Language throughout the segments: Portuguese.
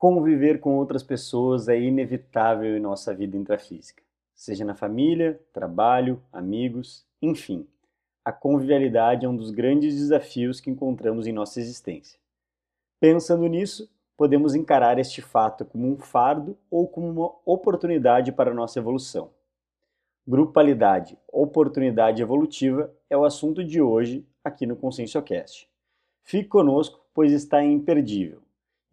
Conviver com outras pessoas é inevitável em nossa vida intrafísica, seja na família, trabalho, amigos, enfim. A convivialidade é um dos grandes desafios que encontramos em nossa existência. Pensando nisso, podemos encarar este fato como um fardo ou como uma oportunidade para nossa evolução. Grupalidade, oportunidade evolutiva é o assunto de hoje aqui no ConsciencioCast. Fique conosco, pois está imperdível.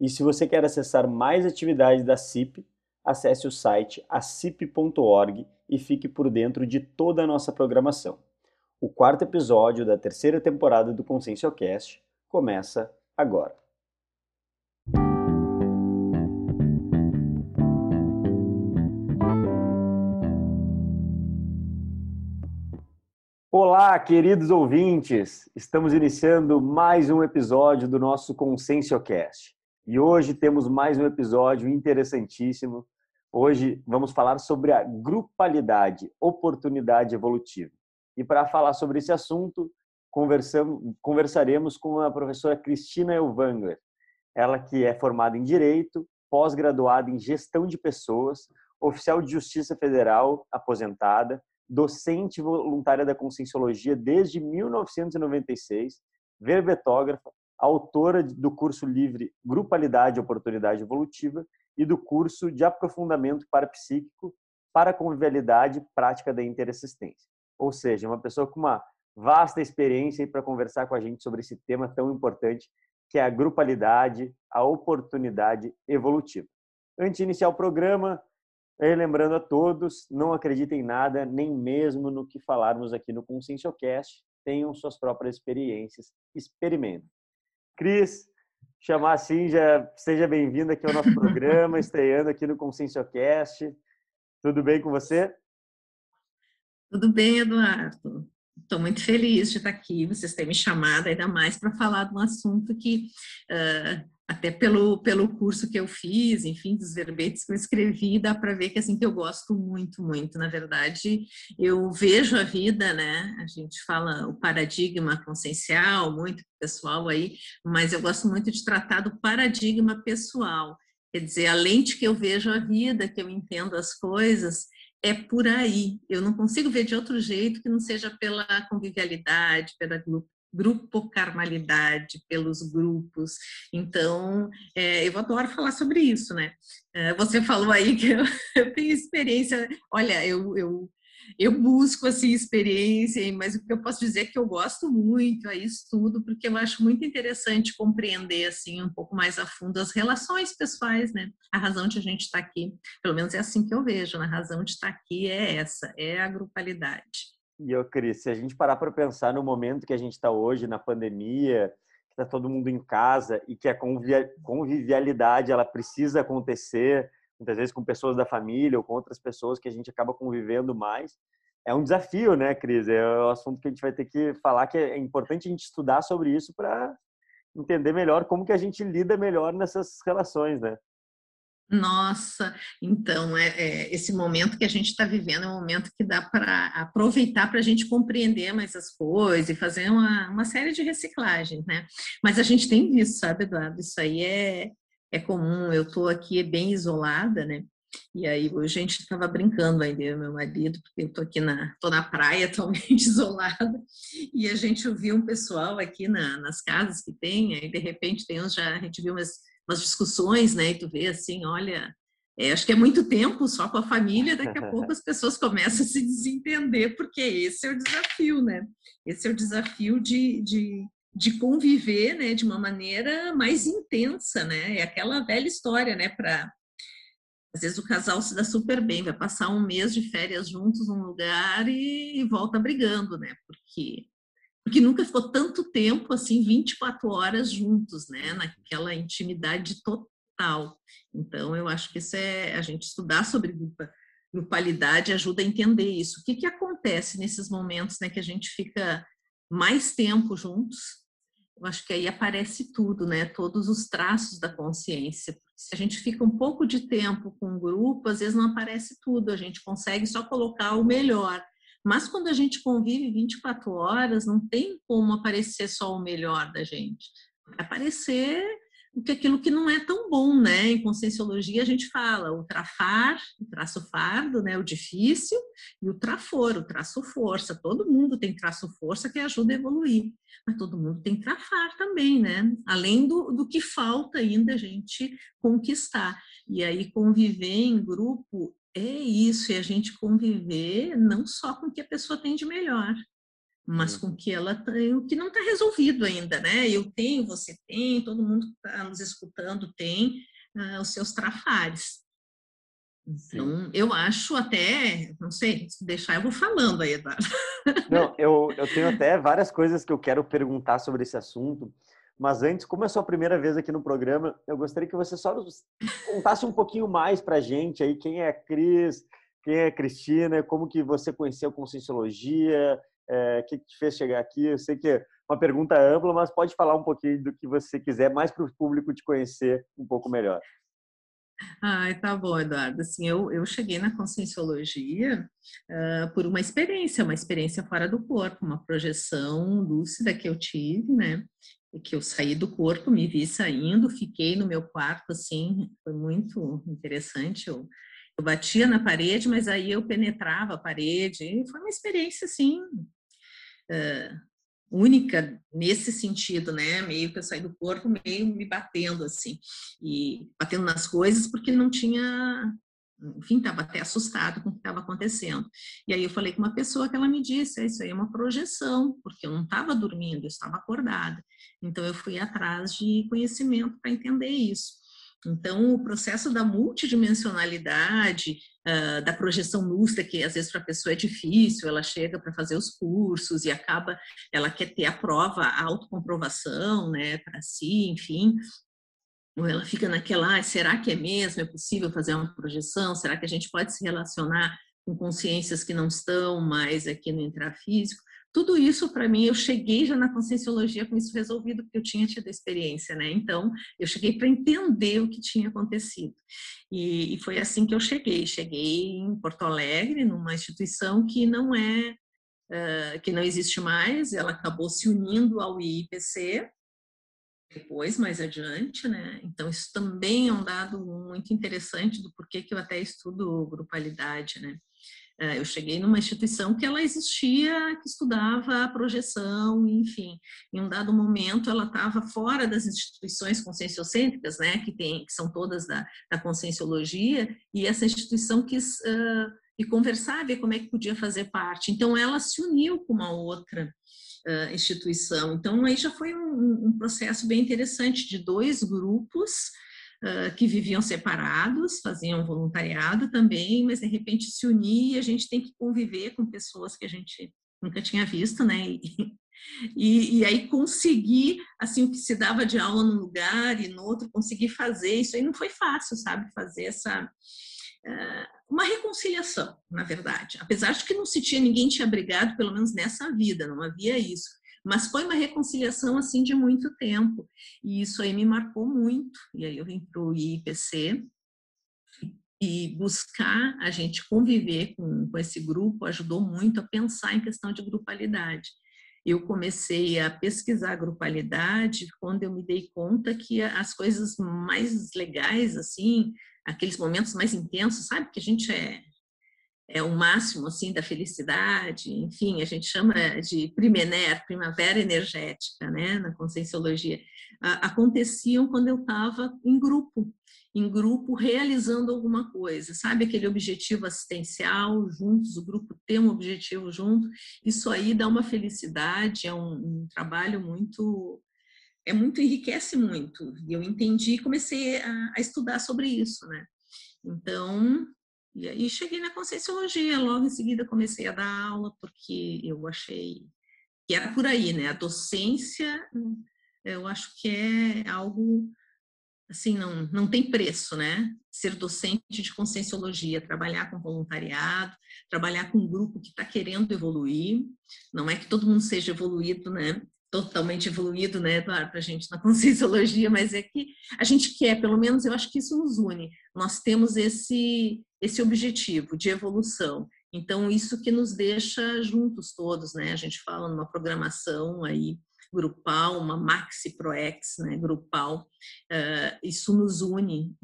E se você quer acessar mais atividades da CIP, acesse o site acip.org e fique por dentro de toda a nossa programação. O quarto episódio da terceira temporada do ConsciencioCast começa agora. Olá, queridos ouvintes! Estamos iniciando mais um episódio do nosso ConsciencioCast. E hoje temos mais um episódio interessantíssimo. Hoje vamos falar sobre a grupalidade, oportunidade evolutiva. E para falar sobre esse assunto, conversaremos com a professora Cristina Elvangler. Ela que é formada em Direito, pós-graduada em Gestão de Pessoas, oficial de Justiça Federal, aposentada, docente voluntária da Conscienciologia desde 1996, verbetógrafa, autora do curso livre Grupalidade e Oportunidade Evolutiva e do curso de Aprofundamento Parapsíquico para Convivialidade Prática da Interassistência. Ou seja, uma pessoa com uma vasta experiência para conversar com a gente sobre esse tema tão importante que é a grupalidade, a oportunidade evolutiva. Antes de iniciar o programa, lembrando a todos, não acreditem em nada, nem mesmo no que falarmos aqui no ConsciencioCast, tenham suas próprias experiências, experimentem. Cris, chamar assim, já seja bem-vinda aqui ao nosso programa, estreando aqui no ConsciencioCast. Tudo bem com você? Tudo bem, Eduardo. Estou muito feliz de estar aqui, vocês terem me chamado, ainda mais para falar de um assunto que uh, até pelo, pelo curso que eu fiz, enfim, dos verbetes que eu escrevi, dá para ver que assim que eu gosto muito, muito. Na verdade, eu vejo a vida, né? A gente fala o paradigma consciencial, muito pessoal aí, mas eu gosto muito de tratar do paradigma pessoal. Quer dizer, a lente que eu vejo a vida, que eu entendo as coisas, é por aí. Eu não consigo ver de outro jeito que não seja pela convivialidade, pela grupo carmalidade, pelos grupos. Então, é, eu adoro falar sobre isso, né? É, você falou aí que eu, eu tenho experiência, olha, eu, eu, eu busco, assim, experiência, mas o que eu posso dizer é que eu gosto muito a estudo, porque eu acho muito interessante compreender, assim, um pouco mais a fundo as relações pessoais, né? A razão de a gente estar tá aqui, pelo menos é assim que eu vejo, né? a razão de estar tá aqui é essa, é a grupalidade. E eu, Cris, se a gente parar para pensar no momento que a gente está hoje, na pandemia, que está todo mundo em casa e que a convivialidade ela precisa acontecer, muitas vezes com pessoas da família ou com outras pessoas que a gente acaba convivendo mais, é um desafio, né, Cris? É o assunto que a gente vai ter que falar que é importante a gente estudar sobre isso para entender melhor como que a gente lida melhor nessas relações, né? Nossa, então é, é, esse momento que a gente está vivendo é um momento que dá para aproveitar para a gente compreender mais as coisas e fazer uma, uma série de reciclagens, né? Mas a gente tem visto, sabe, Eduardo? Isso aí é, é comum. Eu estou aqui bem isolada, né? E aí hoje a gente estava brincando ainda, meu marido, porque eu estou aqui na, tô na praia totalmente isolada, e a gente ouviu um pessoal aqui na, nas casas que tem, aí de repente tem uns já, a gente viu umas umas discussões, né? E tu vê assim, olha, é, acho que é muito tempo só com a família, daqui a pouco as pessoas começam a se desentender, porque esse é o desafio, né? Esse é o desafio de, de, de conviver, né, de uma maneira mais intensa, né? É aquela velha história, né, para às vezes o casal se dá super bem, vai passar um mês de férias juntos num lugar e, e volta brigando, né? Porque porque nunca ficou tanto tempo assim, 24 horas juntos, né, naquela intimidade total. Então, eu acho que isso é a gente estudar sobre grupalidade ajuda a entender isso. O que, que acontece nesses momentos, né, que a gente fica mais tempo juntos? Eu acho que aí aparece tudo, né, todos os traços da consciência. Se a gente fica um pouco de tempo com um grupo, às vezes não aparece tudo, a gente consegue só colocar o melhor mas quando a gente convive 24 horas, não tem como aparecer só o melhor da gente. Aparecer que aquilo que não é tão bom, né? Em conscienciologia a gente fala o trafar, o traço fardo, né? O difícil e o trafor, o traço força. Todo mundo tem traço força que ajuda a evoluir, mas todo mundo tem trafar também, né? Além do, do que falta ainda a gente conquistar. E aí conviver em grupo é isso, é a gente conviver não só com o que a pessoa tem de melhor, mas com que ela tem o que não está resolvido ainda, né? Eu tenho, você tem, todo mundo que está nos escutando tem uh, os seus trafares. Então, Sim. eu acho até, não sei, se deixar eu vou falando aí, Eduardo. Não, eu, eu tenho até várias coisas que eu quero perguntar sobre esse assunto, mas antes, como é sua primeira vez aqui no programa, eu gostaria que você só contasse um pouquinho mais para a gente aí quem é a Cris, quem é a Cristina, como que você conheceu Conscienciologia, é, o que te fez chegar aqui? Eu sei que é uma pergunta ampla, mas pode falar um pouquinho do que você quiser, mais para o público te conhecer um pouco melhor. Ai, tá bom, Eduardo. Assim, eu, eu cheguei na conscienciologia uh, por uma experiência, uma experiência fora do corpo, uma projeção lúcida que eu tive, né? Que eu saí do corpo, me vi saindo, fiquei no meu quarto, assim, foi muito interessante. Eu, eu batia na parede, mas aí eu penetrava a parede. Foi uma experiência, assim, uh, única nesse sentido, né? Meio que eu saí do corpo, meio me batendo, assim, e batendo nas coisas, porque não tinha enfim, estava até assustado com o que estava acontecendo. E aí eu falei com uma pessoa que ela me disse, isso aí é uma projeção, porque eu não estava dormindo, eu estava acordada. Então eu fui atrás de conhecimento para entender isso. Então o processo da multidimensionalidade, uh, da projeção lúcida, que às vezes para a pessoa é difícil, ela chega para fazer os cursos e acaba, ela quer ter a prova, a autocomprovação, né, para si, enfim, ou ela fica naquela, ah, será que é mesmo? É possível fazer uma projeção? Será que a gente pode se relacionar com consciências que não estão mais aqui no intrafísico? Tudo isso, para mim, eu cheguei já na conscienciologia com isso resolvido, porque eu tinha tido experiência, né? Então, eu cheguei para entender o que tinha acontecido. E, e, foi assim que eu cheguei. Cheguei em Porto Alegre, numa instituição que não é, uh, que não existe mais, ela acabou se unindo ao IPC, depois, mais adiante, né? Então, isso também é um dado muito interessante do porquê que eu até estudo grupalidade, né? É, eu cheguei numa instituição que ela existia, que estudava a projeção, enfim. Em um dado momento, ela estava fora das instituições conscienciocêntricas, né, que, tem, que são todas da, da conscienciologia, e essa instituição quis uh, e conversar, ver como é que podia fazer parte. Então, ela se uniu com uma outra uh, instituição. Então, aí já foi um, um, processo bem interessante de dois grupos uh, que viviam separados, faziam voluntariado também, mas de repente se unir e a gente tem que conviver com pessoas que a gente nunca tinha visto, né? E, e, e, aí conseguir, assim, o que se dava de aula num lugar e no outro, conseguir fazer, isso aí não foi fácil, sabe? Fazer essa, uma reconciliação, na verdade. Apesar de que não se tinha, ninguém tinha brigado, pelo menos nessa vida, não havia isso. Mas foi uma reconciliação, assim, de muito tempo. E isso aí me marcou muito. E aí eu vim para o IPC e buscar a gente conviver com, com esse grupo ajudou muito a pensar em questão de grupalidade eu comecei a pesquisar a grupalidade quando eu me dei conta que as coisas mais legais, assim, aqueles momentos mais intensos, sabe? Que a gente é, é o máximo, assim, da felicidade, enfim, a gente chama de primener, primavera energética, né, na conscienciologia, aconteciam quando eu estava em grupo, em grupo realizando alguma coisa, sabe aquele objetivo assistencial juntos, o grupo tem um objetivo junto, isso aí dá uma felicidade, é um, um trabalho muito é muito enriquece muito. E eu entendi e comecei a, a, estudar sobre isso, né? Então, e aí cheguei na Conscienciologia, logo em seguida comecei a dar aula, porque eu achei que era por aí, né? A docência, eu acho que é algo assim, não, não tem preço, né? Ser docente de conscienciologia, trabalhar com voluntariado, trabalhar com um grupo que está querendo evoluir. Não é que todo mundo seja evoluído, né? Totalmente evoluído, né, Eduardo, para a gente na conscienciologia, mas é que a gente quer, pelo menos eu acho que isso nos une. Nós temos esse, esse objetivo de evolução. Então, isso que nos deixa juntos todos, né? A gente fala numa programação aí grupal, uma maxi proex, né, grupal, uh, isso nos une,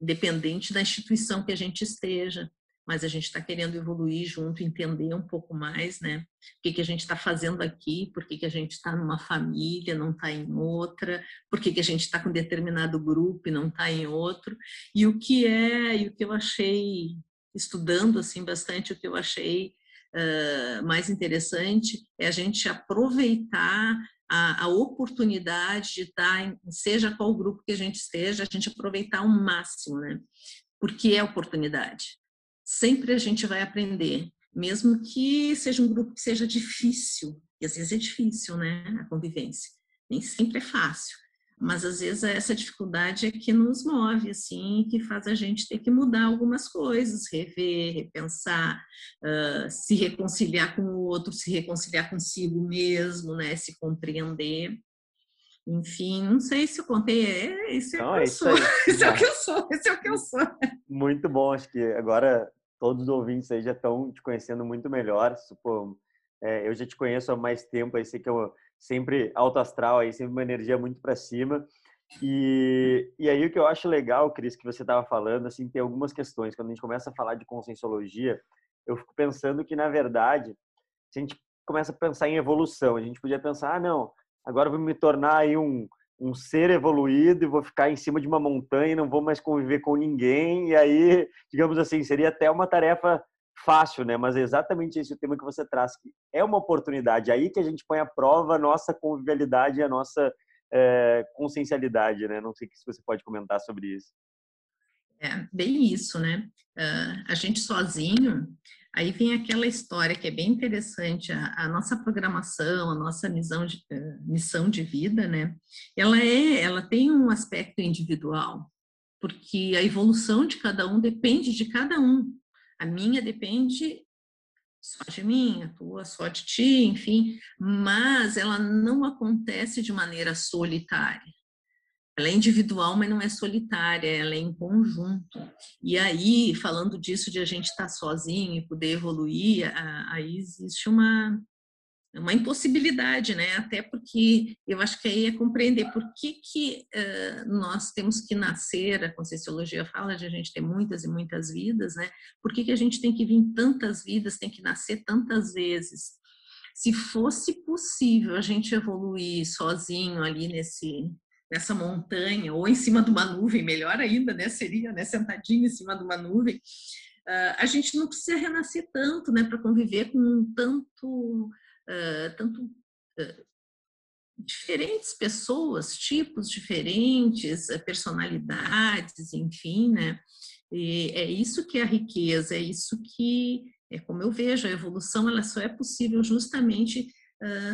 independente da instituição que a gente esteja, mas a gente está querendo evoluir junto, entender um pouco mais, né? O que, que a gente está fazendo aqui, por que, que a gente está numa família, não está em outra, por que, que a gente está com determinado grupo e não está em outro, e o que é, e o que eu achei, estudando assim bastante, o que eu achei uh, mais interessante é a gente aproveitar a, a, oportunidade de estar, em, seja qual grupo que a gente esteja, a gente aproveitar ao máximo, né? Porque é oportunidade sempre a gente vai aprender, mesmo que seja um grupo que seja difícil, e às vezes é difícil, né, a convivência, nem sempre é fácil, mas às vezes essa dificuldade é que nos move, assim, que faz a gente ter que mudar algumas coisas, rever, repensar, uh, se reconciliar com o outro, se reconciliar consigo mesmo, né, se compreender. Enfim, não sei se eu contei, é, esse é, o que eu sou. Esse é o que eu sou, esse é o que eu sou. Muito bom, acho que agora todos os ouvintes aí já estão te conhecendo muito melhor. Pô, é, eu já te conheço há mais tempo, aí sei que eu sempre alto astral, aí sempre uma energia muito para cima. E, e aí o que eu acho legal, Cris, que você estava falando, assim, tem algumas questões. Quando a gente começa a falar de conscienciologia, eu fico pensando que, na verdade, se a gente começa a pensar em evolução, a gente podia pensar, ah, não, agora vou me tornar aí um, um ser evoluído e vou ficar em cima de uma montanha e não vou mais conviver com ninguém. E aí, digamos assim, seria até uma tarefa fácil, né? Mas é exatamente esse o tema que você traz, que é uma oportunidade. Aí que a gente põe à prova a nossa convivialidade e a nossa é, consciencialidade, né? Não sei se você pode comentar sobre isso. É, bem isso, né? Uh, a gente sozinho, Aí vem aquela história que é bem interessante, a, a nossa programação, a nossa missão de, uh, missão de vida, né? Ela é, ela tem um aspecto individual, porque a evolução de cada um depende de cada um. A minha depende só de mim, a tua só de ti, enfim, mas ela não acontece de maneira solitária. Ela é individual, mas não é solitária, ela é em conjunto. E aí, falando disso de a gente estar sozinho e poder evoluir, aí existe uma, uma impossibilidade, né? Até porque eu acho que aí é compreender por que, que uh, nós temos que nascer, a Conscienciologia fala de a gente ter muitas e muitas vidas, né? Por que, que a gente tem que vir tantas vidas, tem que nascer tantas vezes? Se fosse possível a gente evoluir sozinho ali nesse, nessa montanha, ou em cima de uma nuvem, melhor ainda, né? Seria, né? Sentadinho em cima de uma nuvem. Uh, a gente não precisa renascer tanto, né? Para conviver com tanto, uh, tanto uh, diferentes pessoas, tipos diferentes, personalidades, enfim, né? E é isso que é a riqueza, é isso que é como eu vejo a evolução, ela só é possível justamente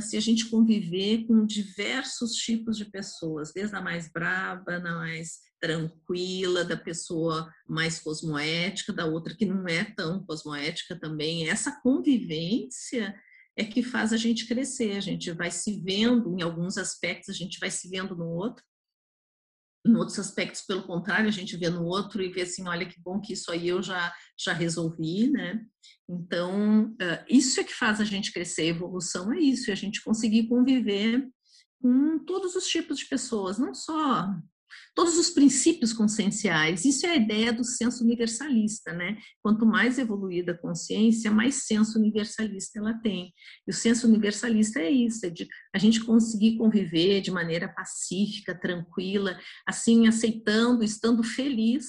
se a gente conviver com diversos tipos de pessoas, desde a mais brava, na mais tranquila, da pessoa mais cosmoética, da outra que não é tão cosmoética também. Essa convivência é que faz a gente crescer, a gente vai se vendo em alguns aspectos, a gente vai se vendo no outro, em outros aspectos, pelo contrário, a gente vê no outro e vê assim, olha que bom que isso aí eu já, já resolvi, né? Então, isso é que faz a gente crescer, a evolução é isso, é a gente conseguir conviver com todos os tipos de pessoas, não só todos os princípios conscienciais. Isso é a ideia do senso universalista, né? Quanto mais evoluída a consciência, mais senso universalista ela tem. E o senso universalista é isso, é de a gente conseguir conviver de maneira pacífica, tranquila, assim, aceitando, estando feliz,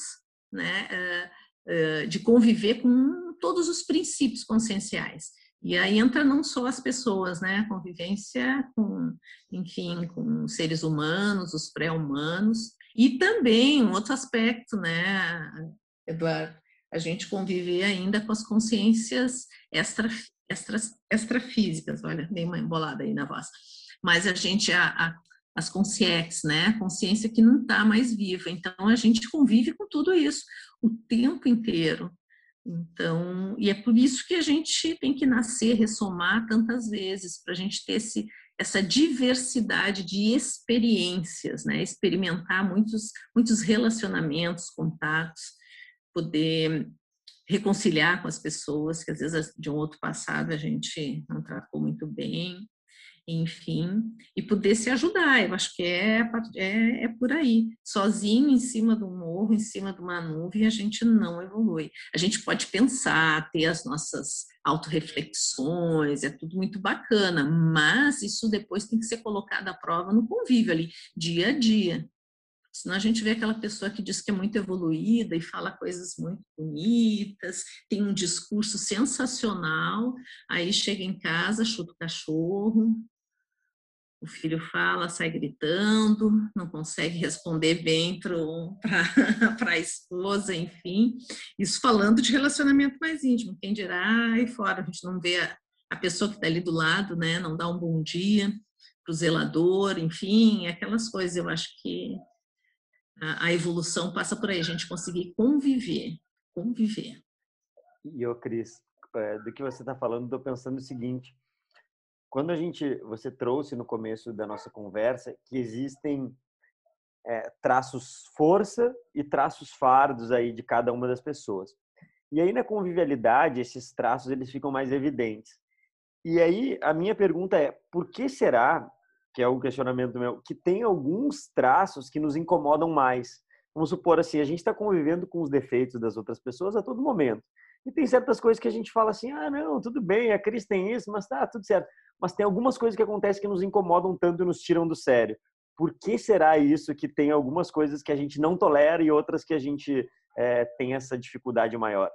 né? Eh, eh, de conviver com todos os princípios conscienciais. E aí entra não só as pessoas, né? Convivência com, enfim, com seres humanos, os pré-humanos, e também um outro aspecto, né, Eduardo? A gente conviver ainda com as consciências extra, extra, extrafísicas. Olha, dei uma embolada aí na voz. Mas a gente, a, a, as consciências, né? A consciência que não está mais viva. Então, a gente convive com tudo isso o tempo inteiro. Então, e é por isso que a gente tem que nascer, ressomar tantas vezes, para a gente ter esse, essa diversidade de experiências, né? experimentar muitos, muitos relacionamentos, contatos, poder reconciliar com as pessoas que às vezes de um outro passado a gente não tratou muito bem. Enfim, e poder se ajudar. Eu acho que é, é, é por aí. Sozinho em cima do morro, em cima de uma nuvem, a gente não evolui. A gente pode pensar, ter as nossas autorreflexões, é tudo muito bacana, mas isso depois tem que ser colocado à prova no convívio ali, dia a dia. Senão a gente vê aquela pessoa que diz que é muito evoluída e fala coisas muito bonitas, tem um discurso sensacional, aí chega em casa, chuta o cachorro, o filho fala, sai gritando, não consegue responder bem para a esposa, enfim. Isso falando de relacionamento mais íntimo. Quem dirá aí fora, a gente não vê a, a pessoa que está ali do lado, né? Não dá um bom dia para o zelador, enfim, aquelas coisas. Eu acho que a, a evolução passa por aí, a gente conseguir conviver, conviver. E eu, Cris, é, do que você está falando, estou pensando o seguinte: quando a gente, você trouxe no começo da nossa conversa que existem é, traços força e traços fardos aí de cada uma das pessoas. E aí na convivialidade esses traços eles ficam mais evidentes. E aí a minha pergunta é, por que será, que é o questionamento meu, que tem alguns traços que nos incomodam mais? Vamos supor assim, a gente está convivendo com os defeitos das outras pessoas a todo momento. E tem certas coisas que a gente fala assim, ah, não, tudo bem, a Cris tem isso, mas tá tudo certo mas tem algumas coisas que acontecem que nos incomodam tanto e nos tiram do sério. Por que será isso que tem algumas coisas que a gente não tolera e outras que a gente é, tem essa dificuldade maior?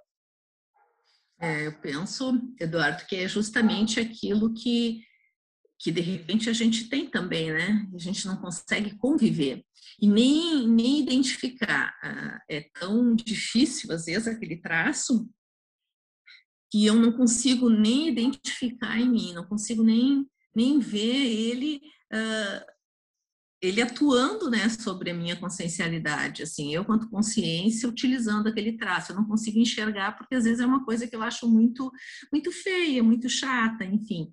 É, eu penso, Eduardo, que é justamente aquilo que, que de repente a gente tem também, né? A gente não consegue conviver e nem, nem identificar. Ah, é tão difícil, às vezes, aquele traço que eu não consigo nem identificar em mim, não consigo nem, nem ver ele uh, ele atuando né, sobre a minha consciencialidade, assim, eu quanto consciência utilizando aquele traço, eu não consigo enxergar porque às vezes é uma coisa que eu acho muito muito feia, muito chata, enfim.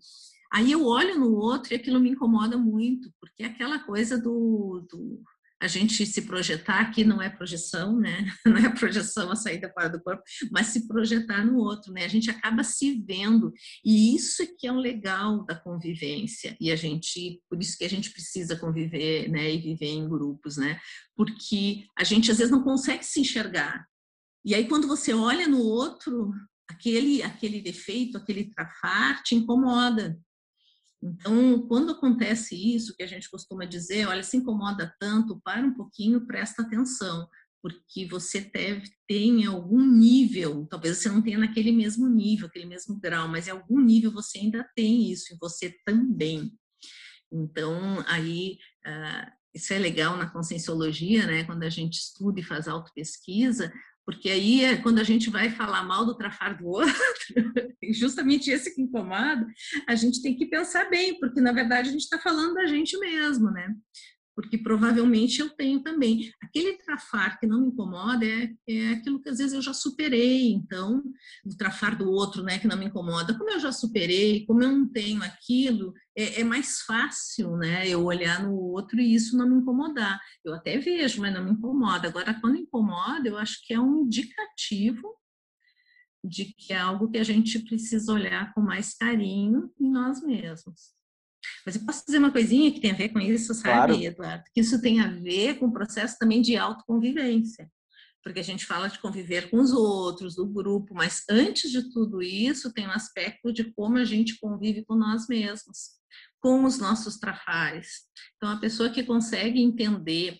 Aí eu olho no outro e aquilo me incomoda muito, porque é aquela coisa do, do a gente se projetar aqui não é projeção, né? Não é projeção a saída fora do corpo, mas se projetar no outro, né? A gente acaba se vendo e isso é que é o legal da convivência e a gente, por isso que a gente precisa conviver, né? E viver em grupos, né? Porque a gente às vezes não consegue se enxergar e aí quando você olha no outro, aquele aquele defeito, aquele trafar te incomoda então, quando acontece isso, que a gente costuma dizer, olha, se incomoda tanto, para um pouquinho, presta atenção, porque você deve ter em algum nível, talvez você não tenha naquele mesmo nível, aquele mesmo grau, mas em algum nível você ainda tem isso, e você também. Então, aí, uh, isso é legal na conscienciologia, né? Quando a gente estuda e faz autopesquisa, porque aí é quando a gente vai falar mal do trafar do outro, justamente esse que incomoda, a gente tem que pensar bem, porque na verdade a gente está falando da gente mesmo, né? Porque provavelmente eu tenho também. Aquele trafar que não me incomoda é, é aquilo que às vezes eu já superei, então, o trafar do outro, né, que não me incomoda, como eu já superei, como eu não tenho aquilo, é, é mais fácil, né, eu olhar no outro e isso não me incomodar. Eu até vejo, mas não me incomoda. Agora, quando incomoda, eu acho que é um indicativo de que é algo que a gente precisa olhar com mais carinho em nós mesmos. Mas eu posso dizer uma coisinha que tem a ver com isso, sabe, claro. Eduardo? Que isso tem a ver com o processo também de autoconvivência. Porque a gente fala de conviver com os outros, do grupo, mas antes de tudo isso, tem um aspecto de como a gente convive com nós mesmos, com os nossos trafares. Então, a pessoa que consegue entender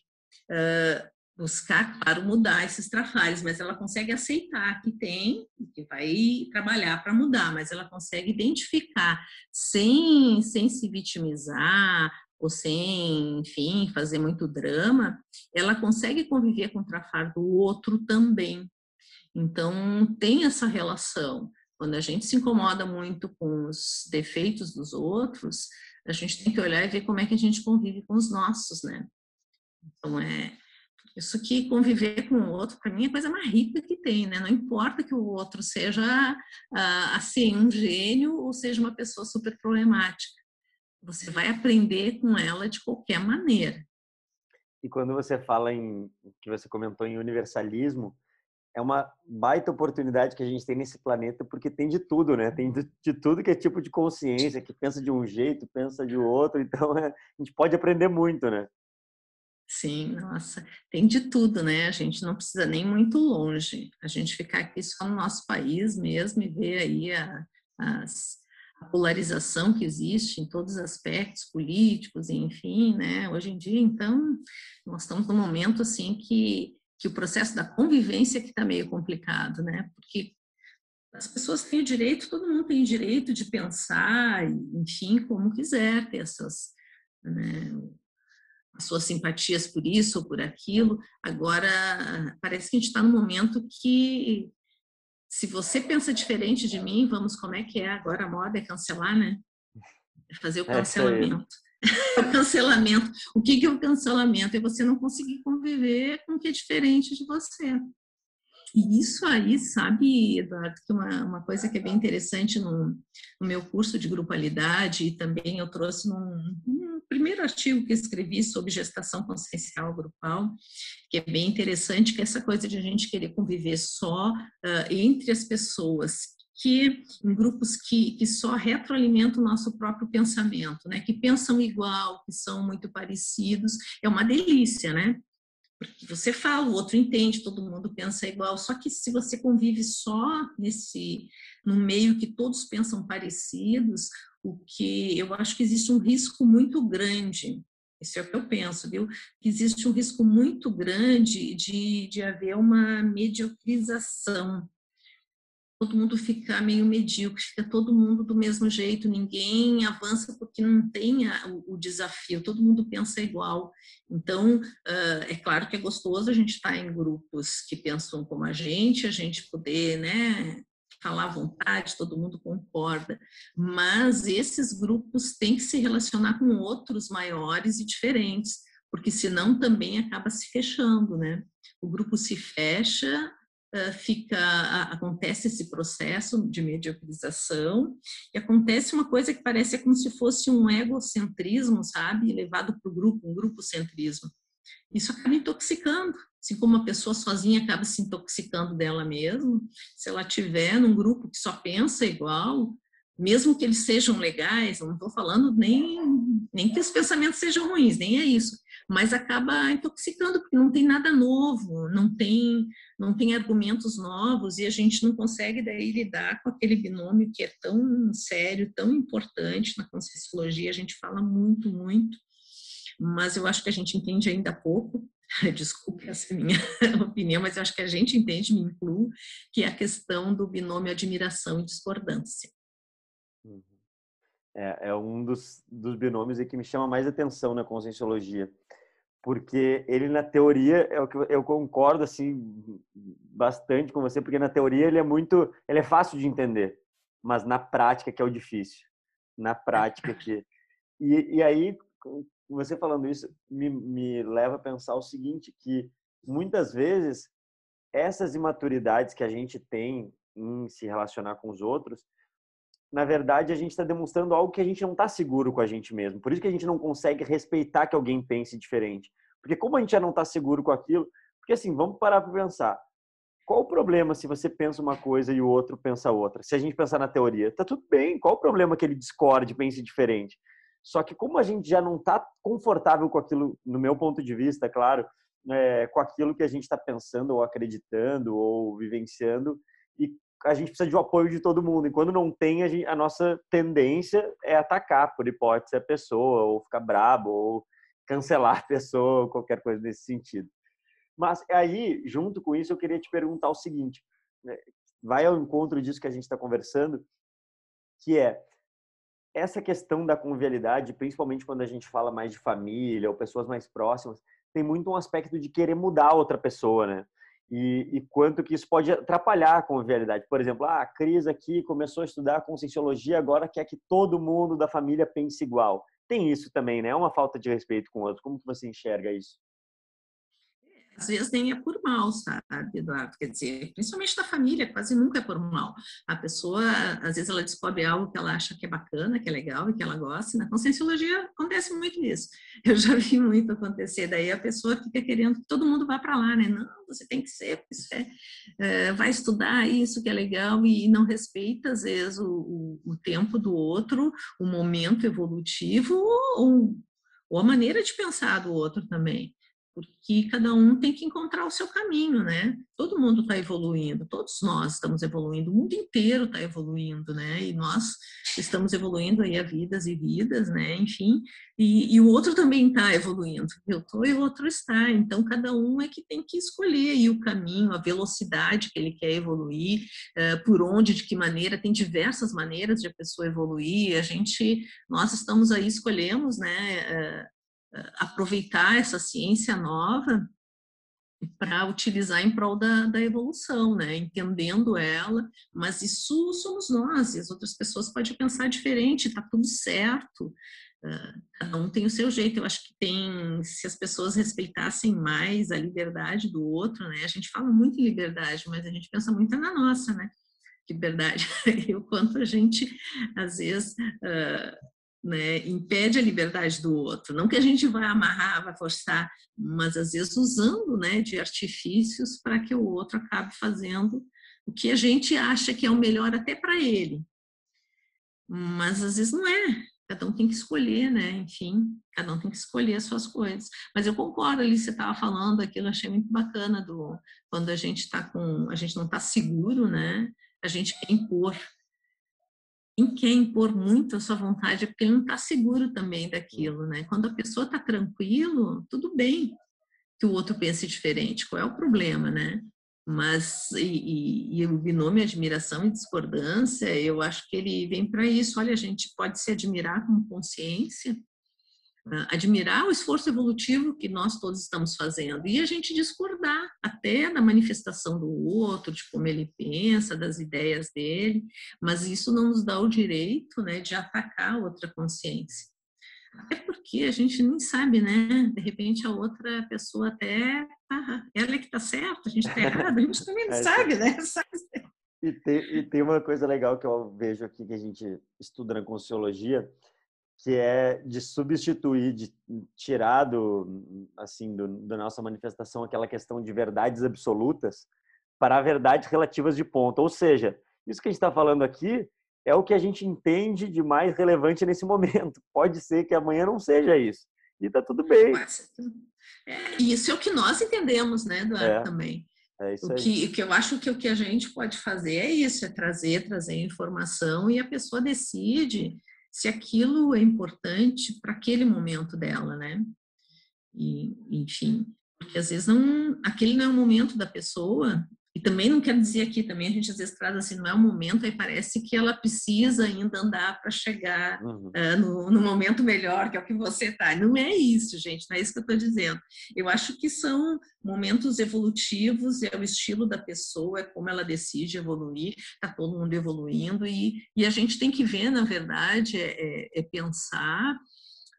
uh, buscar, claro, mudar esses trafalhos, mas ela consegue aceitar que tem, que vai trabalhar para mudar, mas ela consegue identificar sem, sem se vitimizar ou sem, enfim, fazer muito drama, ela consegue conviver com o trafar do outro também. Então, tem essa relação. Quando a gente se incomoda muito com os defeitos dos outros, a gente tem que olhar e ver como é que a gente convive com os nossos, né? Então, é, isso que conviver com o outro, para mim, é a coisa mais rica que tem, né? Não importa que o outro seja, ah, assim, um gênio ou seja uma pessoa super problemática. Você vai aprender com ela de qualquer maneira. E quando você fala em, que você comentou em universalismo, é uma baita oportunidade que a gente tem nesse planeta, porque tem de tudo, né? Tem de, de tudo que é tipo de consciência, que pensa de um jeito, pensa de outro, então é, a gente pode aprender muito, né? Sim, nossa, tem de tudo, né? A gente não precisa nem muito longe. A gente ficar aqui só no nosso país mesmo e ver aí a, as, a polarização que existe em todos os aspectos políticos, enfim, né? Hoje em dia, então, nós estamos num momento assim que, que o processo da convivência que está meio complicado, né? Porque as pessoas têm o direito, todo mundo tem o direito de pensar, enfim, como quiser, ter essas, né, as suas simpatias por isso ou por aquilo. Agora, parece que a gente está num momento que se você pensa diferente de mim, vamos, como é que é agora a moda? É cancelar, né? É fazer o cancelamento. É o cancelamento. O que, que é o cancelamento? É você não conseguir conviver com o que é diferente de você. E isso aí, sabe, Eduardo, que uma, uma coisa que é bem interessante no, no meu curso de grupalidade, e também eu trouxe num, num, primeiro artigo que escrevi sobre gestação consciencial grupal, que é bem interessante, que é essa coisa de a gente querer conviver só uh, entre as pessoas que em grupos que, que só retroalimentam o nosso próprio pensamento, né? Que pensam igual, que são muito parecidos, é uma delícia, né? Você fala, o outro entende, todo mundo pensa igual. Só que se você convive só nesse no meio que todos pensam parecidos, o que eu acho que existe um risco muito grande. Isso é o que eu penso, viu? Que existe um risco muito grande de, de haver uma mediocrização todo mundo fica meio medíocre, fica todo mundo do mesmo jeito, ninguém avança porque não tem o, o desafio, todo mundo pensa igual. Então, uh, é claro que é gostoso a gente estar tá em grupos que pensam como a gente, a gente poder, né, falar à vontade, todo mundo concorda, mas esses grupos têm que se relacionar com outros maiores e diferentes, porque senão também acaba se fechando, né? O grupo se fecha, fica acontece esse processo de mediocrização e acontece uma coisa que parece como se fosse um egocentrismo, sabe, levado para o grupo, um grupocentrismo. Isso acaba intoxicando, assim como uma pessoa sozinha acaba se intoxicando dela mesma, se ela tiver num grupo que só pensa igual, mesmo que eles sejam legais, não estou falando nem, nem que os pensamentos sejam ruins, nem é isso, mas acaba intoxicando porque não tem nada novo, não tem não tem argumentos novos e a gente não consegue daí lidar com aquele binômio que é tão sério, tão importante na Conscienciologia, a gente fala muito, muito, mas eu acho que a gente entende ainda pouco, desculpe essa minha opinião, mas eu acho que a gente entende, me incluo, que é a questão do binômio admiração e discordância. É, é um dos, dos binômios que me chama mais atenção na Conscienciologia porque ele na teoria é o que eu concordo assim bastante com você, porque na teoria ele é muito, ele é fácil de entender, mas na prática que é o difícil, na prática que e, e aí você falando isso me, me leva a pensar o seguinte que muitas vezes essas imaturidades que a gente tem em se relacionar com os outros na verdade, a gente está demonstrando algo que a gente não está seguro com a gente mesmo. Por isso que a gente não consegue respeitar que alguém pense diferente. Porque como a gente já não está seguro com aquilo, porque assim, vamos parar para pensar. Qual o problema se você pensa uma coisa e o outro pensa outra? Se a gente pensar na teoria, tá tudo bem. Qual o problema que ele discorde, pense diferente? Só que como a gente já não está confortável com aquilo, no meu ponto de vista, claro, é, com aquilo que a gente está pensando ou acreditando ou vivenciando, e a gente precisa de um apoio de todo mundo. E quando não tem, a, gente, a nossa tendência é atacar, por hipótese, a pessoa, ou ficar brabo, ou cancelar a pessoa, ou qualquer coisa nesse sentido. Mas aí, junto com isso, eu queria te perguntar o seguinte: né? vai ao encontro disso que a gente está conversando, que é essa questão da convivialidade, principalmente quando a gente fala mais de família ou pessoas mais próximas, tem muito um aspecto de querer mudar outra pessoa, né? E, e, quanto que isso pode atrapalhar a convivialidade. Por exemplo, ah, a Cris aqui começou a estudar conscienciologia, agora quer que todo mundo da família pense igual. Tem isso também, né? É uma falta de respeito com o outro. Como que você enxerga isso? Às vezes nem é por mal, sabe, Eduardo? Quer dizer, principalmente na família, quase nunca é por mal. A pessoa, às vezes, ela descobre algo que ela acha que é bacana, que é legal e que ela gosta. Na conscienciologia acontece muito isso. Eu já vi muito acontecer. Daí a pessoa fica querendo que todo mundo vá para lá, né? Não, você tem que ser, isso é, é, vai estudar isso que é legal e não respeita, às vezes, o, o, o tempo do outro, o momento evolutivo ou, ou a maneira de pensar do outro também porque cada um tem que encontrar o seu caminho, né? Todo mundo está evoluindo, todos nós estamos evoluindo, o mundo inteiro está evoluindo, né? E nós estamos evoluindo aí a vidas e vidas, né? Enfim, e, e o outro também está evoluindo. Eu estou e o outro está. Então, cada um é que tem que escolher aí o caminho, a velocidade que ele quer evoluir, uh, por onde, de que maneira. Tem diversas maneiras de a pessoa evoluir. A gente, nós estamos aí, escolhemos, né? Aproveitar essa ciência nova para utilizar em prol da, da, evolução, né? entendendo ela, mas isso somos nós, e as outras pessoas podem pensar diferente, está tudo certo, uh, cada um tem o seu jeito. Eu acho que tem, se as pessoas respeitassem mais a liberdade do outro, né? a gente fala muito em liberdade, mas a gente pensa muito na nossa, né? Liberdade, e o quanto a gente, às vezes, uh, né, impede a liberdade do outro. Não que a gente vai amarrar, vai forçar, mas às vezes usando né, de artifícios para que o outro acabe fazendo o que a gente acha que é o melhor até para ele. Mas às vezes não é. Cada um tem que escolher, né? Enfim, cada um tem que escolher as suas coisas. Mas eu concordo ali, você estava falando aquilo, eu achei muito bacana do quando a gente está com, a gente não está seguro, né? A gente quer impor quem quer impor muito a sua vontade porque ele não está seguro também daquilo, né? Quando a pessoa está tranquilo, tudo bem que o outro pense diferente. Qual é o problema, né? Mas e, e, e o binômio admiração e discordância, eu acho que ele vem para isso. Olha, a gente pode se admirar com consciência, admirar o esforço evolutivo que nós todos estamos fazendo e a gente discordar até da manifestação do outro, de como ele pensa, das ideias dele, mas isso não nos dá o direito né, de atacar outra consciência. Até porque a gente nem sabe, né? De repente a outra pessoa até, ah, ela é que está certa, a gente está errado, a gente também não é, sabe, né? E tem, e tem uma coisa legal que eu vejo aqui que a gente estuda na Consciologia, que é de substituir, de tirar do, assim, do, da nossa manifestação aquela questão de verdades absolutas para verdades relativas de ponto. Ou seja, isso que a gente está falando aqui é o que a gente entende de mais relevante nesse momento. Pode ser que amanhã não seja isso. E está tudo bem. É, isso é o que nós entendemos, né, Eduardo, é, também. É isso o que, que eu acho que o que a gente pode fazer é isso, é trazer, trazer informação e a pessoa decide se aquilo é importante para aquele momento dela, né? E, enfim, porque às vezes não, aquele não é o momento da pessoa e também não quero dizer aqui, também a gente às vezes traz assim, não é o momento, aí parece que ela precisa ainda andar para chegar uhum. uh, no, no, momento melhor, que é o que você está. Não é isso, gente, não é isso que eu estou dizendo. Eu acho que são momentos evolutivos, é o estilo da pessoa, é como ela decide evoluir, está todo mundo evoluindo, e, e a gente tem que ver, na verdade, é, é, é pensar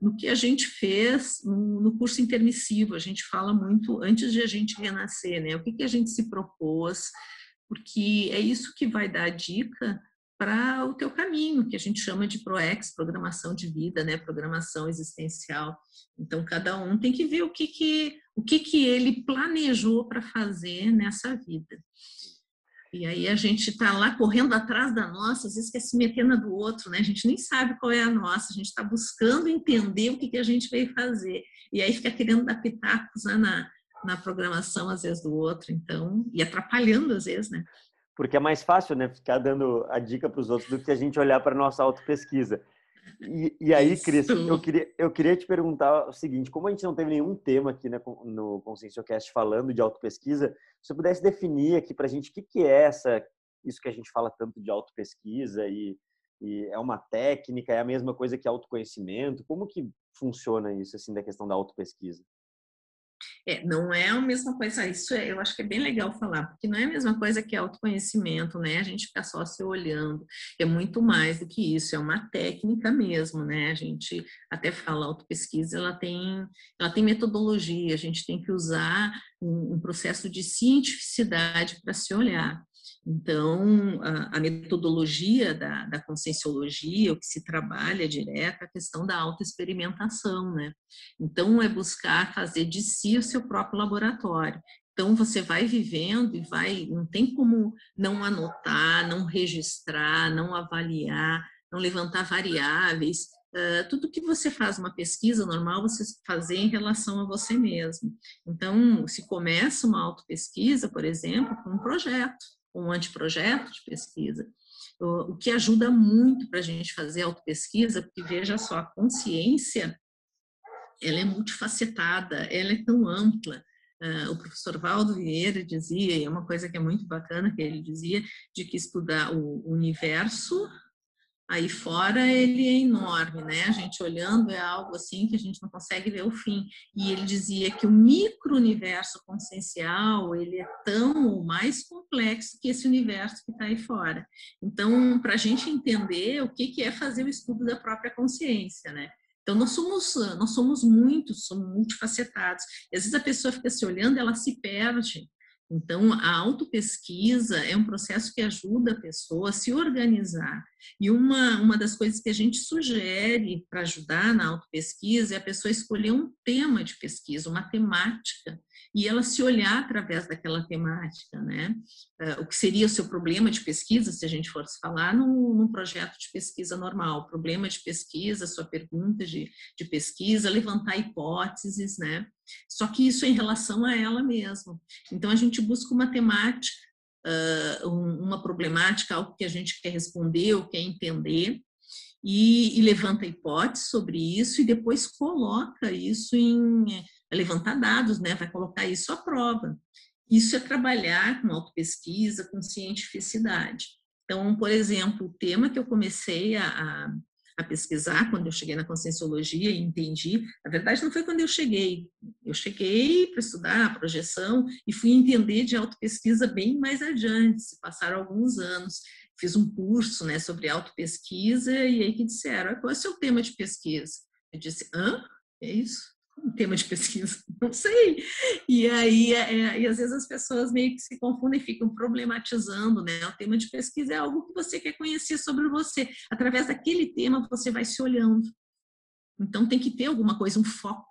no que a gente fez no curso intermissivo. A gente fala muito antes de a gente renascer, né? O que, que a gente se propôs, porque é isso que vai dar a dica para o teu caminho, que a gente chama de ProEx, programação de vida, né? Programação existencial. Então cada um tem que ver o que que o que que ele planejou para fazer nessa vida. E aí a gente está lá correndo atrás da nossa, às vezes quer se meter na do outro, né? A gente nem sabe qual é a nossa, a gente está buscando entender o que, que a gente veio fazer. E aí fica querendo dar pitacos né, na, na programação, às vezes, do outro, então, e atrapalhando, às vezes, né? Porque é mais fácil, né, ficar dando a dica para os outros do que a gente olhar para a nossa autopesquisa. E, e aí, Cris, eu queria, eu queria te perguntar o seguinte: como a gente não teve nenhum tema aqui né, no Conscienciocast falando de autopesquisa, se você pudesse definir aqui para a gente o que, que é essa, isso que a gente fala tanto de autopesquisa e, e é uma técnica, é a mesma coisa que autoconhecimento, como que funciona isso, assim, da questão da autopesquisa? É, não é a mesma coisa, isso é, eu acho que é bem legal falar, porque não é a mesma coisa que autoconhecimento, né? A gente ficar só se olhando, é muito mais do que isso, é uma técnica mesmo, né? A gente até fala, autopesquisa, ela tem, ela tem metodologia, a gente tem que usar um, um processo de cientificidade para se olhar. Então, a, a metodologia da, da, conscienciologia, o que se trabalha direto, é a questão da autoexperimentação, né? Então, é buscar fazer de si o seu próprio laboratório. Então, você vai vivendo e vai, não tem como não anotar, não registrar, não avaliar, não levantar variáveis. Uh, tudo que você faz uma pesquisa normal, você fazer em relação a você mesmo. Então, se começa uma autopesquisa, por exemplo, com um projeto um anteprojeto de pesquisa, o que ajuda muito para a gente fazer autopesquisa, porque veja só, a consciência ela é multifacetada, ela é tão ampla. Uh, o professor Valdo Vieira dizia, e é uma coisa que é muito bacana que ele dizia, de que estudar o universo Aí fora ele é enorme, né? A gente olhando é algo assim que a gente não consegue ver o fim. E ele dizia que o micro-universo consciencial, ele é tão mais complexo que esse universo que está aí fora. Então, para a gente entender o que, que é fazer o estudo da própria consciência, né? Então, nós somos, nós somos muitos, somos multifacetados. E às vezes a pessoa fica se olhando, ela se perde. Então, a autopesquisa é um processo que ajuda a pessoa a se organizar. E uma, uma das coisas que a gente sugere para ajudar na autopesquisa é a pessoa escolher um tema de pesquisa, uma temática, e ela se olhar através daquela temática, né? Uh, o que seria o seu problema de pesquisa, se a gente fosse falar num, num projeto de pesquisa normal, problema de pesquisa, sua pergunta de, de pesquisa, levantar hipóteses, né? Só que isso em relação a ela mesma. Então, a gente busca uma temática, uh, uma problemática, algo que a gente quer responder ou quer entender, e, e levanta hipóteses sobre isso, e depois coloca isso em é levantar dados, né? vai colocar isso à prova. Isso é trabalhar com autopesquisa, com cientificidade. Então, por exemplo, o tema que eu comecei a, a, pesquisar quando eu cheguei na conscienciologia e entendi, na verdade não foi quando eu cheguei, eu cheguei para estudar a projeção e fui entender de autopesquisa bem mais adiante, se passaram alguns anos. Fiz um curso né, sobre autopesquisa e aí que disseram, qual é o seu tema de pesquisa? Eu disse, hã? É isso? um tema de pesquisa, não sei. E aí, é, é, e às vezes as pessoas meio que se confundem, ficam problematizando, né? O tema de pesquisa é algo que você quer conhecer sobre você. Através daquele tema, você vai se olhando. Então, tem que ter alguma coisa, um foco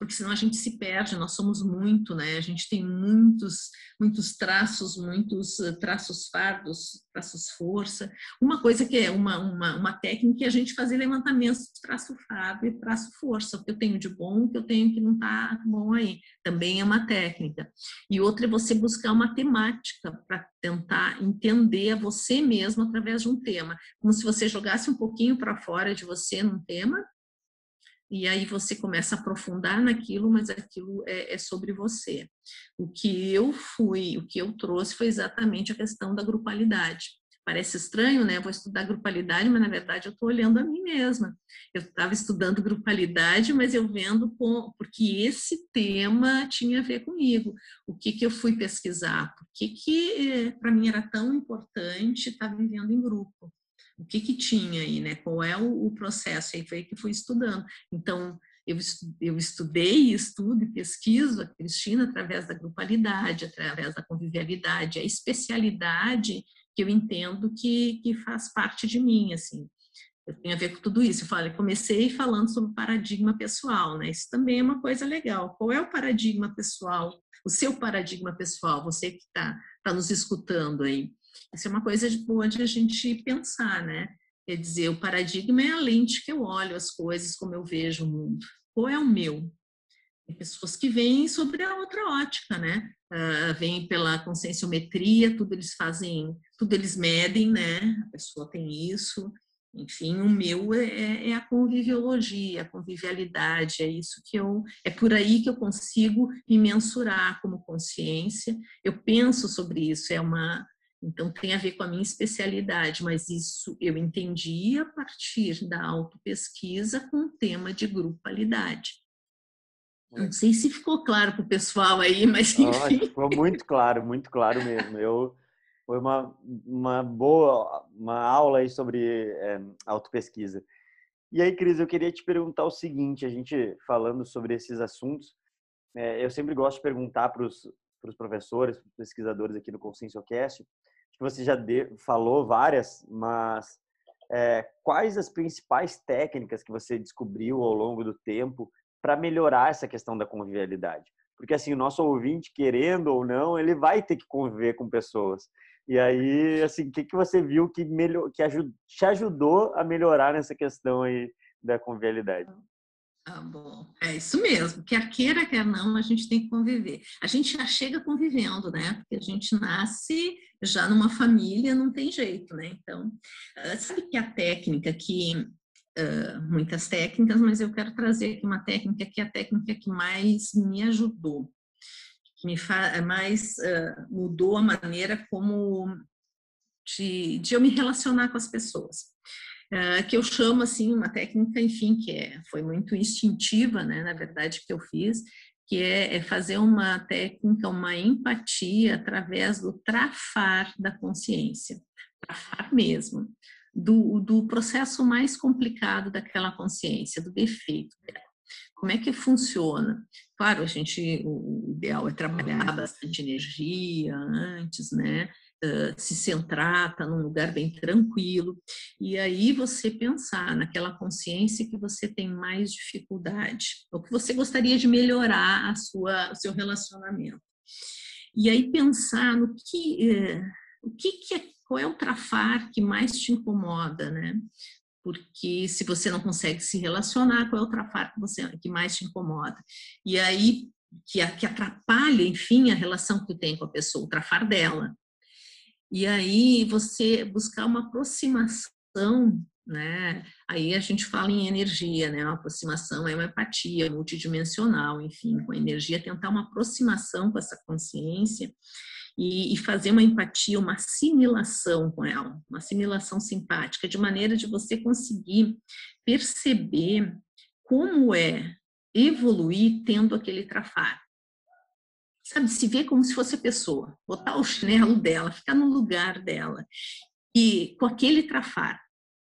porque senão a gente se perde, nós somos muito, né? A gente tem muitos, muitos traços, muitos eh, traços fardos, traços força. Uma coisa que é uma, uma, uma técnica é a gente fazer levantamentos de traço fardo e traço força, o que eu tenho de bom, o que eu tenho que não está bom aí. Também é uma técnica. E outra é você buscar uma temática para tentar entender você mesmo através de um tema. Como se você jogasse um pouquinho para fora de você num tema e aí você começa a aprofundar naquilo, mas aquilo é, é, sobre você. O que eu fui, o que eu trouxe foi exatamente a questão da grupalidade. Parece estranho, né? Eu vou estudar grupalidade, mas na verdade eu estou olhando a mim mesma. Eu estava estudando grupalidade, mas eu vendo com, porque esse tema tinha a ver comigo. O que, que eu fui pesquisar? Por que, que eh, para mim era tão importante estar vivendo em grupo? O que que tinha aí, né? Qual é o, o processo? Aí foi que fui estudando. Então, eu, eu estudei, estudo e pesquiso a Cristina através da grupalidade, através da convivialidade, a especialidade que eu entendo que, que faz parte de mim, assim. Eu tenho a ver com tudo isso. Eu falei, comecei falando sobre paradigma pessoal, né? Isso também é uma coisa legal. Qual é o paradigma pessoal? O seu paradigma pessoal, você que está tá nos escutando aí. Isso é uma coisa boa de a gente pensar, né? Quer dizer, o paradigma é a lente que eu olho as coisas, como eu vejo o mundo. Qual é o meu? Tem pessoas que vêm sobre a outra ótica, né? Uh, vêm pela conscienciometria, tudo eles fazem, tudo eles medem, né? A pessoa tem isso. Enfim, o meu é, é, é a conviviologia, a convivialidade, é isso que eu, é por aí que eu consigo me mensurar como consciência. Eu penso sobre isso, é uma, então, tem a ver com a minha especialidade, mas isso eu entendi a partir da autopesquisa com o tema de grupalidade. Não sei se ficou claro para o pessoal aí, mas enfim. ficou muito claro, muito claro mesmo. Eu, foi uma, uma boa uma aula aí sobre é, autopesquisa. E aí, Cris, eu queria te perguntar o seguinte, a gente falando sobre esses assuntos, é, eu sempre gosto de perguntar para os professores, para os pesquisadores aqui no ConsciencioCast, você já de, falou várias, mas é, quais as principais técnicas que você descobriu ao longo do tempo para melhorar essa questão da convivialidade? Porque assim, o nosso ouvinte, querendo ou não, ele vai ter que conviver com pessoas. E aí, assim, o que, que você viu que, melhor, que ajud, te ajudou a melhorar nessa questão aí da convivialidade? Ah, bom. É isso mesmo. Quer queira, quer não, a gente tem que conviver. A gente já chega convivendo, né? Porque a gente nasce já numa família, não tem jeito, né? Então, ah, sabe que a técnica que. Uh, muitas técnicas, mas eu quero trazer aqui uma técnica que é a técnica que mais me ajudou, que me faz, mais uh, mudou a maneira como de, de eu me relacionar com as pessoas. Uh, que eu chamo assim uma técnica, enfim, que é, foi muito instintiva, né, na verdade, que eu fiz, que é, é, fazer uma técnica, uma empatia através do trafar da consciência, trafar mesmo, do, do processo mais complicado daquela consciência, do defeito dela. Como é que funciona? Claro, a gente, o ideal é trabalhar bastante energia antes, né? Uh, se centrar, tá num lugar bem tranquilo, e aí você pensar naquela consciência que você tem mais dificuldade, ou que você gostaria de melhorar a sua, o seu relacionamento. E aí pensar no que, uh, o que, que é, qual é o trafar que mais te incomoda, né? Porque se você não consegue se relacionar, qual é o trafar que, você, que mais te incomoda? E aí, que, que atrapalha, enfim, a relação que tu tem com a pessoa, o trafar dela. E aí você buscar uma aproximação, né? Aí a gente fala em energia, né? Uma aproximação é uma empatia multidimensional, enfim, com a energia tentar uma aproximação com essa consciência e, fazer uma empatia, uma assimilação com ela, uma assimilação simpática, de maneira de você conseguir perceber como é evoluir tendo aquele trafar sabe, se ver como se fosse a pessoa, botar o chinelo dela, ficar no lugar dela e com aquele trafar,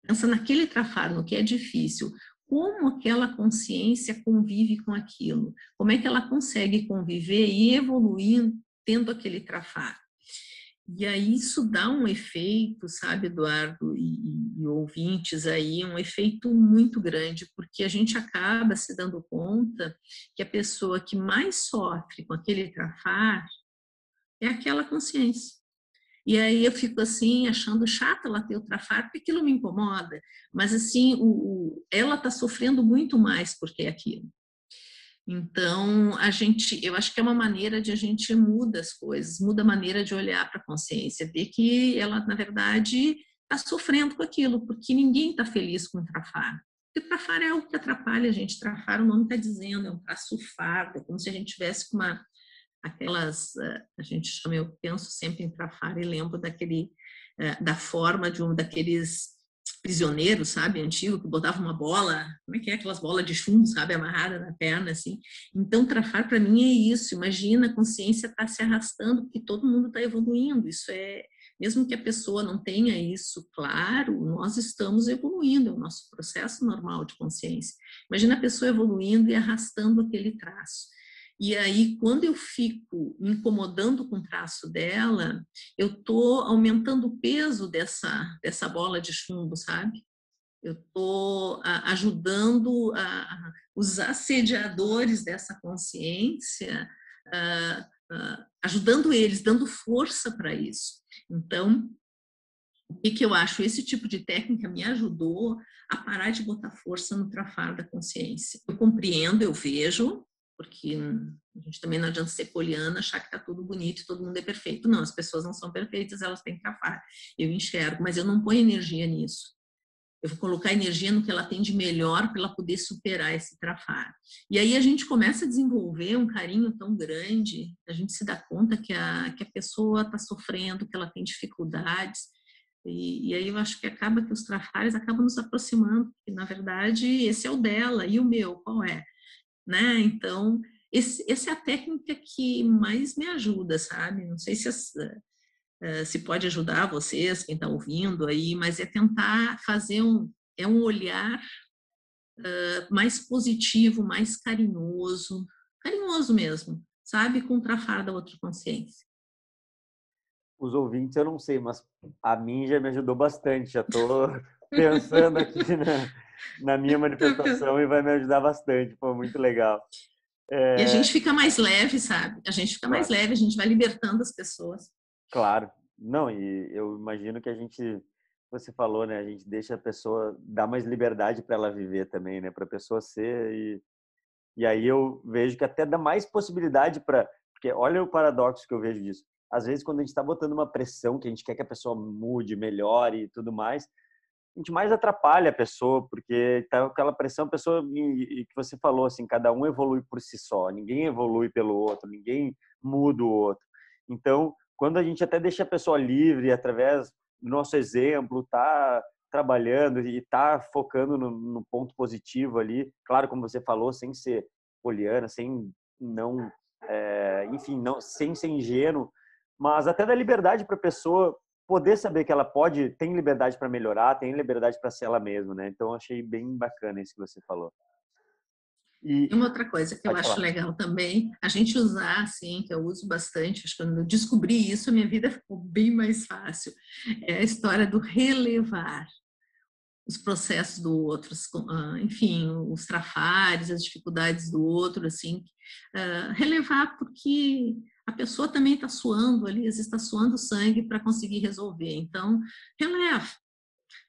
pensa naquele trafar, no que é difícil, como aquela consciência convive com aquilo, como é que ela consegue conviver e evoluir tendo aquele trafar. E aí isso dá um efeito, sabe, Eduardo e, e, ouvintes aí, um efeito muito grande, porque a gente acaba se dando conta que a pessoa que mais sofre com aquele trafar é aquela consciência. E aí eu fico assim, achando chata ela ter o trafar, porque aquilo me incomoda. Mas assim, o, o ela está sofrendo muito mais porque é aquilo. Então, a gente, eu acho que é uma maneira de a gente muda as coisas, muda a maneira de olhar para a consciência, ver que ela, na verdade, está sofrendo com aquilo, porque ninguém está feliz com o trafar. Porque trafar é algo que atrapalha a gente. Trafar, o nome está dizendo, é um traço fardo, é como se a gente tivesse com uma, aquelas, eh, a gente chama, eu penso sempre em trafar e lembro daquele, eh, da forma de um daqueles prisioneiro, sabe, antigo, que botava uma bola, como é que é, aquelas bolas de chumbo, sabe, amarrada na perna, assim. Então, trafar para mim é isso, imagina, a consciência está se arrastando, porque todo mundo está evoluindo, isso é, mesmo que a pessoa não tenha isso claro, nós estamos evoluindo, é o nosso processo normal de consciência. Imagina a pessoa evoluindo e arrastando aquele traço. E aí, quando eu fico me incomodando com o traço dela, eu estou aumentando o peso dessa, dessa bola de chumbo, sabe? Eu estou ajudando a, os assediadores dessa consciência, a, ajudando eles, dando força para isso. Então, o que, que eu acho? Esse tipo de técnica me ajudou a parar de botar força no trafar da consciência. Eu compreendo, eu vejo, porque a gente também não adianta ser poliana, achar que está tudo bonito e todo mundo é perfeito. Não, as pessoas não são perfeitas, elas têm que trafar. Eu enxergo, mas eu não ponho energia nisso. Eu vou colocar energia no que ela tem de melhor para ela poder superar esse trafar. E aí a gente começa a desenvolver um carinho tão grande, a gente se dá conta que a, que a pessoa está sofrendo, que ela tem dificuldades. E, e, aí eu acho que acaba que os trafares acabam nos aproximando, porque na verdade esse é o dela e o meu, qual é? Né? Então, esse, essa é a técnica que mais me ajuda, sabe? Não sei se, uh, se pode ajudar vocês, quem está ouvindo aí, mas é tentar fazer um, é um olhar uh, mais positivo, mais carinhoso, carinhoso mesmo, sabe? Com o trafar da outra consciência. Os ouvintes eu não sei, mas a mim já me ajudou bastante, já estou pensando aqui na, na minha manifestação e vai me ajudar bastante, foi muito legal. É... E a gente fica mais leve, sabe? A gente fica claro. mais leve, a gente vai libertando as pessoas. Claro. Não, e eu imagino que a gente, você falou, né? A gente deixa a pessoa, dá mais liberdade para ela viver também, né? Para a pessoa ser e, e aí eu vejo que até dá mais possibilidade para, porque olha o paradoxo que eu vejo disso. Às vezes quando a gente está botando uma pressão que a gente quer que a pessoa mude, melhore e tudo mais, a gente mais atrapalha a pessoa, porque tá aquela pressão, a pessoa, e que você falou, assim, cada um evolui por si só, ninguém evolui pelo outro, ninguém muda o outro. Então, quando a gente até deixa a pessoa livre, através do nosso exemplo, tá trabalhando e tá focando no, no ponto positivo ali, claro, como você falou, sem ser poliana, sem não, é, enfim, não, sem ser ingênuo, mas até da liberdade para a pessoa poder saber que ela pode, tem liberdade para melhorar, tem liberdade para ser ela mesma, né? Então, achei bem bacana isso que você falou. E, uma outra coisa que eu acho falar. legal também, a gente usar, assim, que eu uso bastante, acho que quando eu descobri isso, a minha vida ficou bem mais fácil, é a história do relevar os processos do outro, ah, enfim, os trafares, as dificuldades do outro, assim, uh, relevar porque a pessoa também está suando ali, às vezes está suando sangue para conseguir resolver. Então, releva.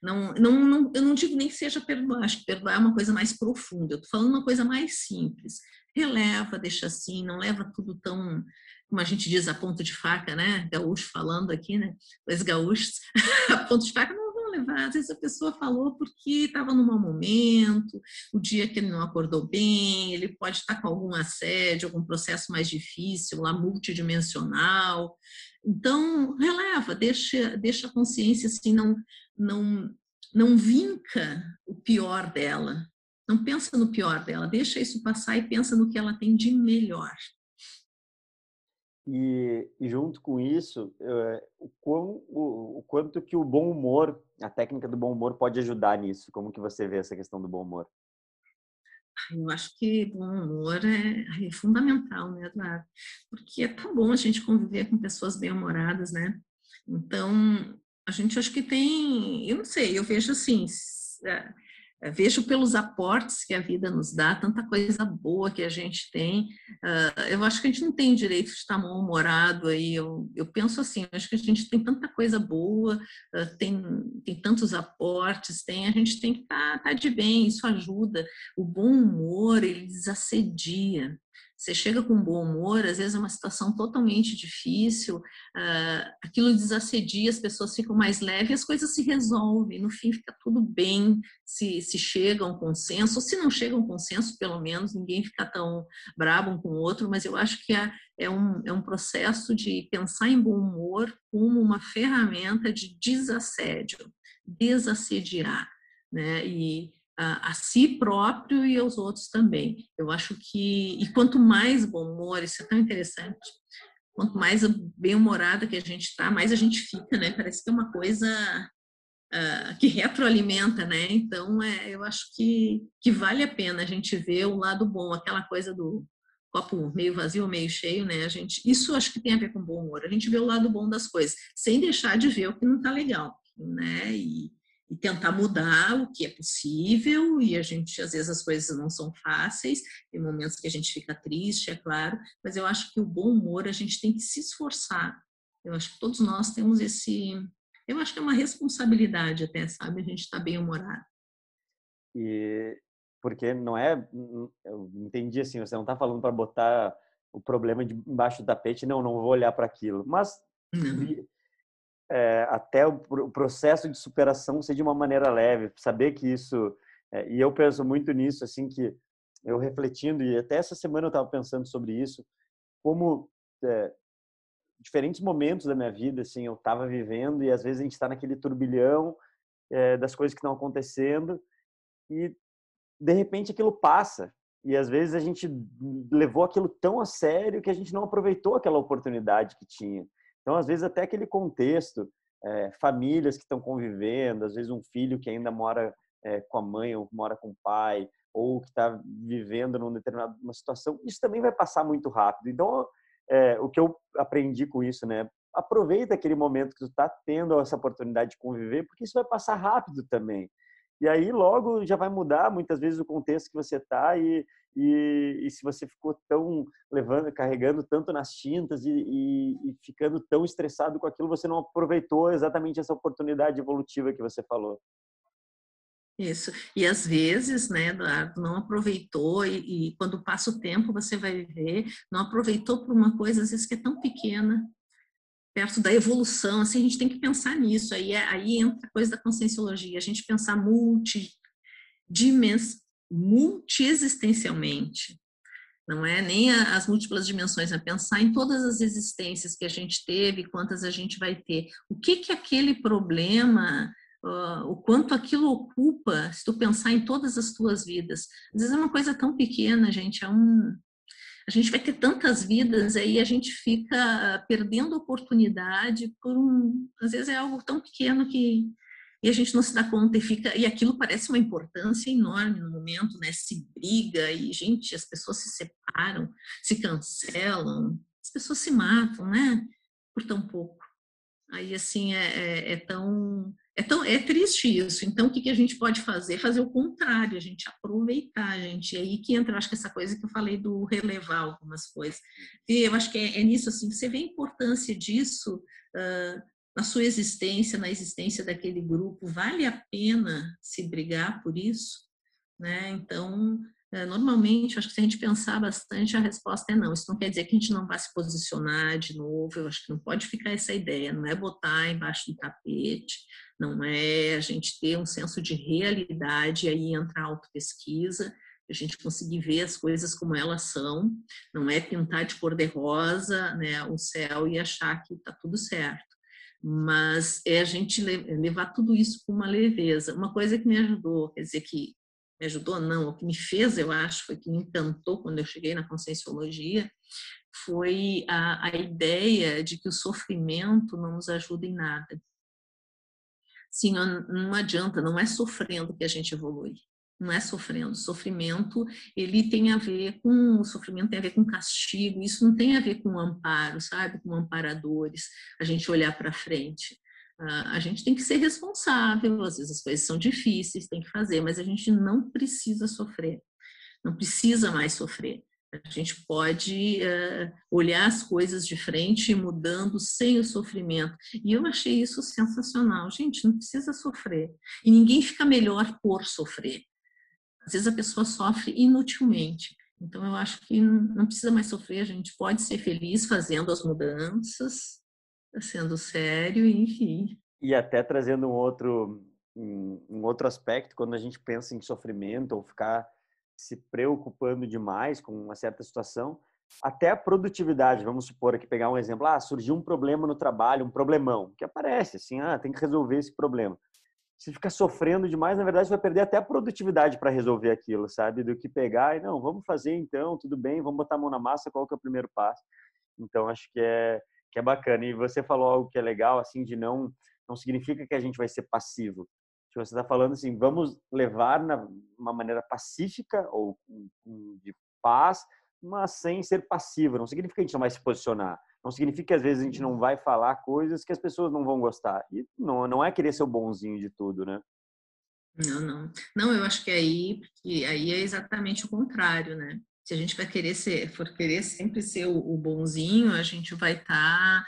Não, não, não, eu não digo nem que seja perdoar, acho que perdoar é uma coisa mais profunda. Eu estou falando uma coisa mais simples. Releva, deixa assim, não leva tudo tão, como a gente diz, a ponto de faca, né? Gaúcho falando aqui, né? Os gaúchos, a ponto de faca não levar. Às vezes a pessoa falou porque estava num mau momento, o dia que ele não acordou bem, ele pode estar com algum assédio, algum processo mais difícil, lá multidimensional. Então, releva, deixa, deixa a consciência assim, não, não, não vinca o pior dela. Não pensa no pior dela, deixa isso passar e pensa no que ela tem de melhor. E, e, junto com isso, é, o, quão, quanto que o bom humor, a técnica do bom humor pode ajudar nisso? Como que você vê essa questão do bom humor? Eu acho que bom humor é, é fundamental, né, Eduardo? Porque é tão bom a gente conviver com pessoas bem-humoradas, né? Então, a gente acho que tem, eu não sei, eu vejo assim, é, vejo pelos aportes que a vida nos dá, tanta coisa boa que a gente tem. Uh, eu acho que a gente não tem direito de estar mal-humorado aí. Eu, eu penso assim, acho que a gente tem tanta coisa boa, uh, tem, tem tantos aportes, tem, a gente tem que estar tá, tá de bem, isso ajuda. O bom humor, ele desassedia. Você chega com bom humor, às vezes é uma situação totalmente difícil, uh, aquilo desassedia, as pessoas ficam mais leves, as coisas se resolvem, no fim fica tudo bem, se, se chega a um consenso, ou se não chega a um consenso, pelo menos ninguém fica tão brabo um com o outro, mas eu acho que é, é, um, é um processo de pensar em bom humor como uma ferramenta de desassédio, desassediar, né? E a, a, si próprio e aos outros também. Eu acho que, e quanto mais bom humor, isso é tão interessante, quanto mais bem-humorada que a gente está, mais a gente fica, né? Parece que é uma coisa uh, que retroalimenta, né? Então, é, eu acho que, que vale a pena a gente ver o lado bom, aquela coisa do copo meio vazio meio cheio, né? A gente, isso acho que tem a ver com bom humor. A gente vê o lado bom das coisas, sem deixar de ver o que não está legal, né? E, e tentar mudar o que é possível, e a gente, às vezes, as coisas não são fáceis, tem momentos que a gente fica triste, é claro, mas eu acho que o bom humor a gente tem que se esforçar. Eu acho que todos nós temos esse. Eu acho que é uma responsabilidade até, sabe? A gente está bem humorado. E porque não é. Eu entendi assim, você não está falando para botar o problema de embaixo do tapete, não, não vou olhar para aquilo. Mas não é, até o, o, processo de superação ser de uma maneira leve, saber que isso é, e eu penso muito nisso assim que eu refletindo e até essa semana eu estava pensando sobre isso como é, diferentes momentos da minha vida assim eu estava vivendo e às vezes a gente está naquele turbilhão das coisas que estão acontecendo e de repente aquilo passa e às vezes a gente levou aquilo tão a sério que a gente não aproveitou aquela oportunidade que tinha. Então, às vezes, até aquele contexto, é, famílias que estão convivendo, às vezes um filho que ainda mora é, com a mãe ou mora com o pai, ou que está vivendo numa determinada uma situação, isso também vai passar muito rápido. Então, é, o que eu aprendi com isso, né? Aproveita aquele momento que tu está tendo essa oportunidade de conviver, porque isso vai passar rápido também. E aí logo já vai mudar muitas vezes o contexto que você está e, e, e, se você ficou tão levando, carregando tanto nas tintas e, e, e, ficando tão estressado com aquilo, você não aproveitou exatamente essa oportunidade evolutiva que você falou. Isso. E às vezes, né, Eduardo, não aproveitou e, e quando passa o tempo você vai ver, não aproveitou por uma coisa às vezes que é tão pequena, perto da evolução, assim, a gente tem que pensar nisso. Aí, é, aí entra a coisa da conscienciologia, a gente pensar multi, dimens, multiexistencialmente. Não é nem as múltiplas dimensões, é pensar em todas as existências que a gente teve, quantas a gente vai ter. O que que aquele problema, uh, o quanto aquilo ocupa, se tu pensar em todas as tuas vidas. Às vezes é uma coisa tão pequena, gente, é um, a gente vai ter tantas vidas aí a gente fica perdendo oportunidade por um às vezes é algo tão pequeno que e a gente não se dá conta e fica e aquilo parece uma importância enorme no momento né? Se briga e gente as pessoas se separam se cancelam as pessoas se matam né? Por tão pouco. Aí assim é, é, é tão é, tão, é triste isso. Então, o que, que a gente pode fazer? Fazer o contrário, a gente aproveitar, gente. E aí que entra, acho que essa coisa que eu falei do relevar algumas coisas. E eu acho que é, é nisso, assim, você vê a importância disso uh, na sua existência, na existência daquele grupo. Vale a pena se brigar por isso? Né? Então, é, normalmente, acho que se a gente pensar bastante, a resposta é não. Isso não quer dizer que a gente não vá se posicionar de novo. Eu acho que não pode ficar essa ideia. Não é botar embaixo do tapete, não é a gente ter um senso de realidade e aí entrar a autopesquisa, a gente conseguir ver as coisas como elas são. Não é pintar de cor de rosa né, o céu e achar que está tudo certo. Mas é a gente levar tudo isso com uma leveza. Uma coisa que me ajudou, quer dizer, que me ajudou, não, o que me fez, eu acho, foi que me encantou quando eu cheguei na conscienciologia, foi a, a ideia de que o sofrimento não nos ajuda em nada. Sim, não adianta, não é sofrendo que a gente evolui. Não é sofrendo. Sofrimento, ele tem a ver com, o sofrimento tem a ver com castigo, isso não tem a ver com amparo, sabe? Com amparadores, a gente olhar para frente. Ah, a gente tem que ser responsável, às vezes as coisas são difíceis, tem que fazer, mas a gente não precisa sofrer, não precisa mais sofrer. A gente pode uh, olhar as coisas de frente mudando sem o sofrimento. E eu achei isso sensacional. Gente, não precisa sofrer. E ninguém fica melhor por sofrer. Às vezes a pessoa sofre inutilmente. Então eu acho que não precisa mais sofrer, a gente pode ser feliz fazendo as mudanças, sendo sério, enfim. E até trazendo um outro, um outro aspecto, quando a gente pensa em sofrimento ou ficar se preocupando demais com uma certa situação, até a produtividade, vamos supor aqui, pegar um exemplo, ah, surgiu um problema no trabalho, um problemão, que aparece, assim, ah, tem que resolver esse problema. Se ficar sofrendo demais, na verdade, vai perder até a produtividade para resolver aquilo, sabe? Do que pegar e, não, vamos fazer então, tudo bem, vamos botar a mão na massa, qual que é o primeiro passo? Então, acho que é, que é bacana. E você falou algo que é legal, assim, de não não significa que a gente vai ser passivo. Tipo, você está falando assim, vamos levar na uma maneira pacífica ou de paz, mas sem ser passivo. Não significa que a gente não vai se posicionar. Não significa que às vezes a gente não vai falar coisas que as pessoas não vão gostar. E não, não é querer ser o bonzinho de tudo, né? Não, não. Não, eu acho que aí, porque aí é exatamente o contrário, né? Se a gente vai querer ser, for querer sempre ser o, o bonzinho, a gente vai estar, tá,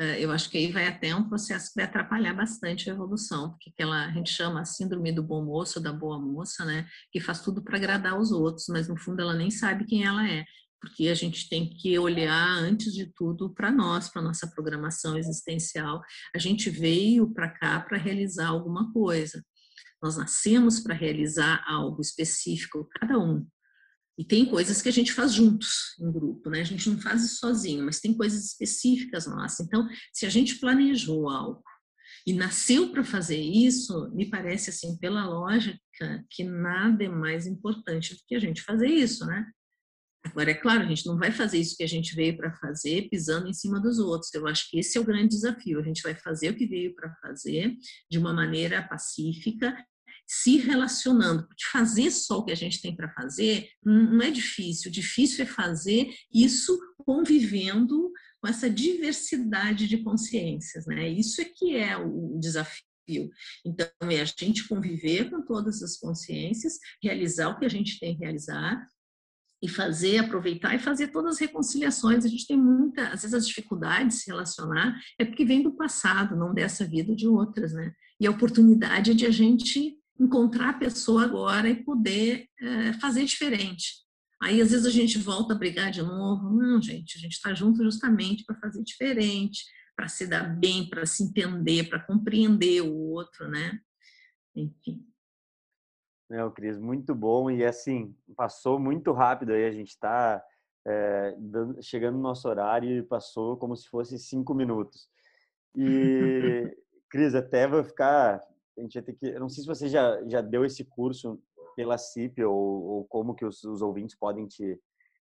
eh, eu acho que aí vai até um processo que vai atrapalhar bastante a evolução, porque aquela, a gente chama a síndrome do bom moço, da boa moça, né, que faz tudo para agradar os outros, mas no fundo ela nem sabe quem ela é, porque a gente tem que olhar antes de tudo para nós, para nossa programação existencial. A gente veio para cá para realizar alguma coisa. Nós nascemos para realizar algo específico, cada um. E tem coisas que a gente faz juntos, em grupo, né? A gente não faz isso sozinho, mas tem coisas específicas nossas. Então, se a gente planejou algo e nasceu para fazer isso, me parece assim, pela lógica, que nada é mais importante do que a gente fazer isso, né? Agora, é claro, a gente não vai fazer isso que a gente veio para fazer pisando em cima dos outros. Eu acho que esse é o grande desafio. A gente vai fazer o que veio para fazer de uma maneira pacífica, se relacionando. Porque fazer só o que a gente tem para fazer não é difícil. O difícil é fazer isso convivendo com essa diversidade de consciências, né? Isso é que é o desafio. Então, é a gente conviver com todas as consciências, realizar o que a gente tem que realizar e fazer, aproveitar e fazer todas as reconciliações. A gente tem muita, às vezes, as dificuldades de se relacionar é porque vem do passado, não dessa vida de outras, né? E a oportunidade de a gente encontrar a pessoa agora e poder é, fazer diferente. Aí, às vezes, a gente volta a brigar de novo. Não, gente, a gente está junto justamente para fazer diferente, para se dar bem, para se entender, para compreender o outro, né? Enfim. Não, Cris, muito bom. E assim, passou muito rápido aí. A gente está é, chegando no nosso horário e passou como se fosse cinco minutos. E, Cris, até vou ficar. A gente vai ter que. Eu não sei se você já, já deu esse curso pela CIP ou, ou como que os, os, ouvintes podem te,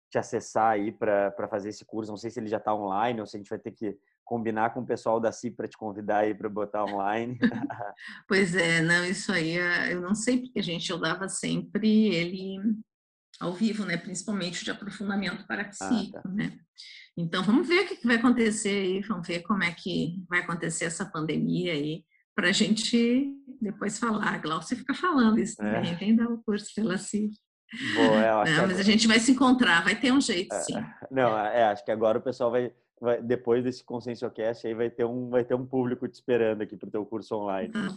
te acessar aí para fazer esse curso. Não sei se ele já está online ou se a gente vai ter que combinar com o pessoal da CIP para te convidar aí para botar online. pois é, não, isso aí eh, eu não sei porque a gente eu dava sempre ele ao vivo, né, principalmente de aprofundamento para psíquico, ah, tá. né? Então vamos ver o que vai acontecer aí, vamos ver como é que vai acontecer essa pandemia aí para a gente depois falar. A Glaucia fica falando isso também, é. vem dar o curso pela CIP. Boa, é, não, mas a gente vai se encontrar, vai ter um jeito, é, sim. Não, é, acho que agora o pessoal vai vai, depois desse ConsciencioCast aí vai ter um vai ter um público te esperando aqui para o teu curso online. Tá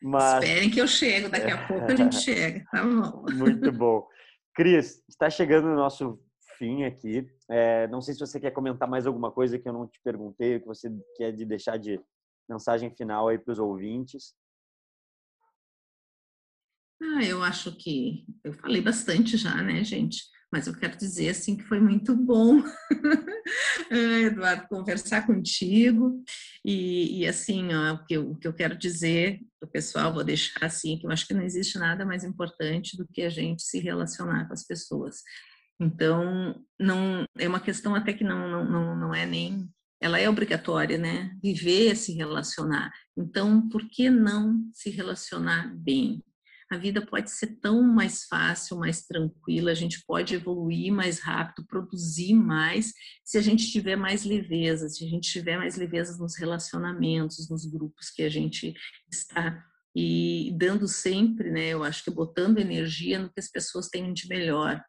Mas... Esperem que eu chego, daqui a pouco a gente chega, tá bom. Muito bom. Cris, está chegando o nosso fim aqui. É, não sei se você quer comentar mais alguma coisa que eu não te perguntei, que você quer de deixar de mensagem final aí para os ouvintes. Ah, eu acho que eu falei bastante já, né, gente? Mas eu quero dizer assim que foi muito bom, Eduardo, conversar contigo e, e assim, ó, o, que eu, o que eu quero dizer para o pessoal, vou deixar assim, que eu acho que não existe nada mais importante do que a gente se relacionar com as pessoas. Então, não é uma questão até que não, não, não, não é nem ela é obrigatória, né? Viver, se relacionar. Então, por que não se relacionar bem? a vida pode ser tão mais fácil, mais tranquila, a gente pode evoluir mais rápido, produzir mais, se a gente tiver mais leveza, se a gente tiver mais leveza nos relacionamentos, nos grupos que a gente está e dando sempre, né, eu acho que botando energia no que as pessoas têm de melhor,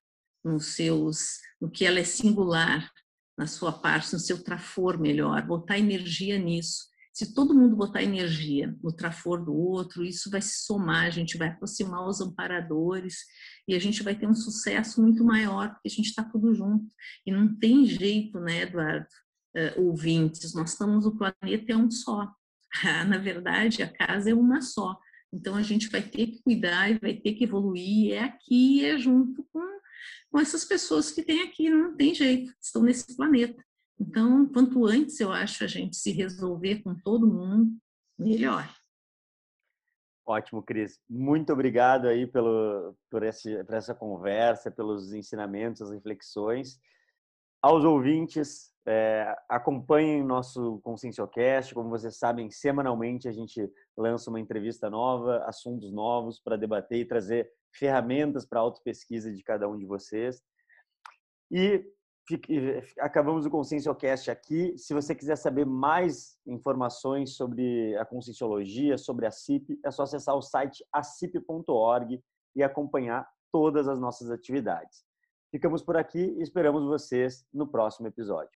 nos seus, no que ela é singular, na sua parte, no seu trafor melhor, botar energia nisso se todo mundo botar energia no trafor do outro, isso vai se somar, a gente vai aproximar os amparadores e a gente vai ter um sucesso muito maior, porque a gente está tudo junto. E não tem jeito, né, Eduardo, uh, ouvintes, nós estamos, o planeta é um só. Na verdade, a casa é uma só. Então a gente vai ter que cuidar e vai ter que evoluir, é aqui, é junto com, com essas pessoas que tem aqui, não tem jeito, estão nesse planeta. Então, quanto antes eu acho a gente se resolver com todo mundo, melhor. Ótimo, Cris. Muito obrigado aí pelo, por, esse, por essa conversa, pelos ensinamentos, as reflexões. Aos ouvintes, é, acompanhem nosso Conscienciocast. Como vocês sabem, semanalmente a gente lança uma entrevista nova, assuntos novos para debater e trazer ferramentas para autopesquisa de cada um de vocês. E acabamos o Conscienciocast aqui. Se você quiser saber mais informações sobre a Conscienciologia, sobre a CIP, é só acessar o site acip.org e acompanhar todas as nossas atividades. Ficamos por aqui e esperamos vocês no próximo episódio.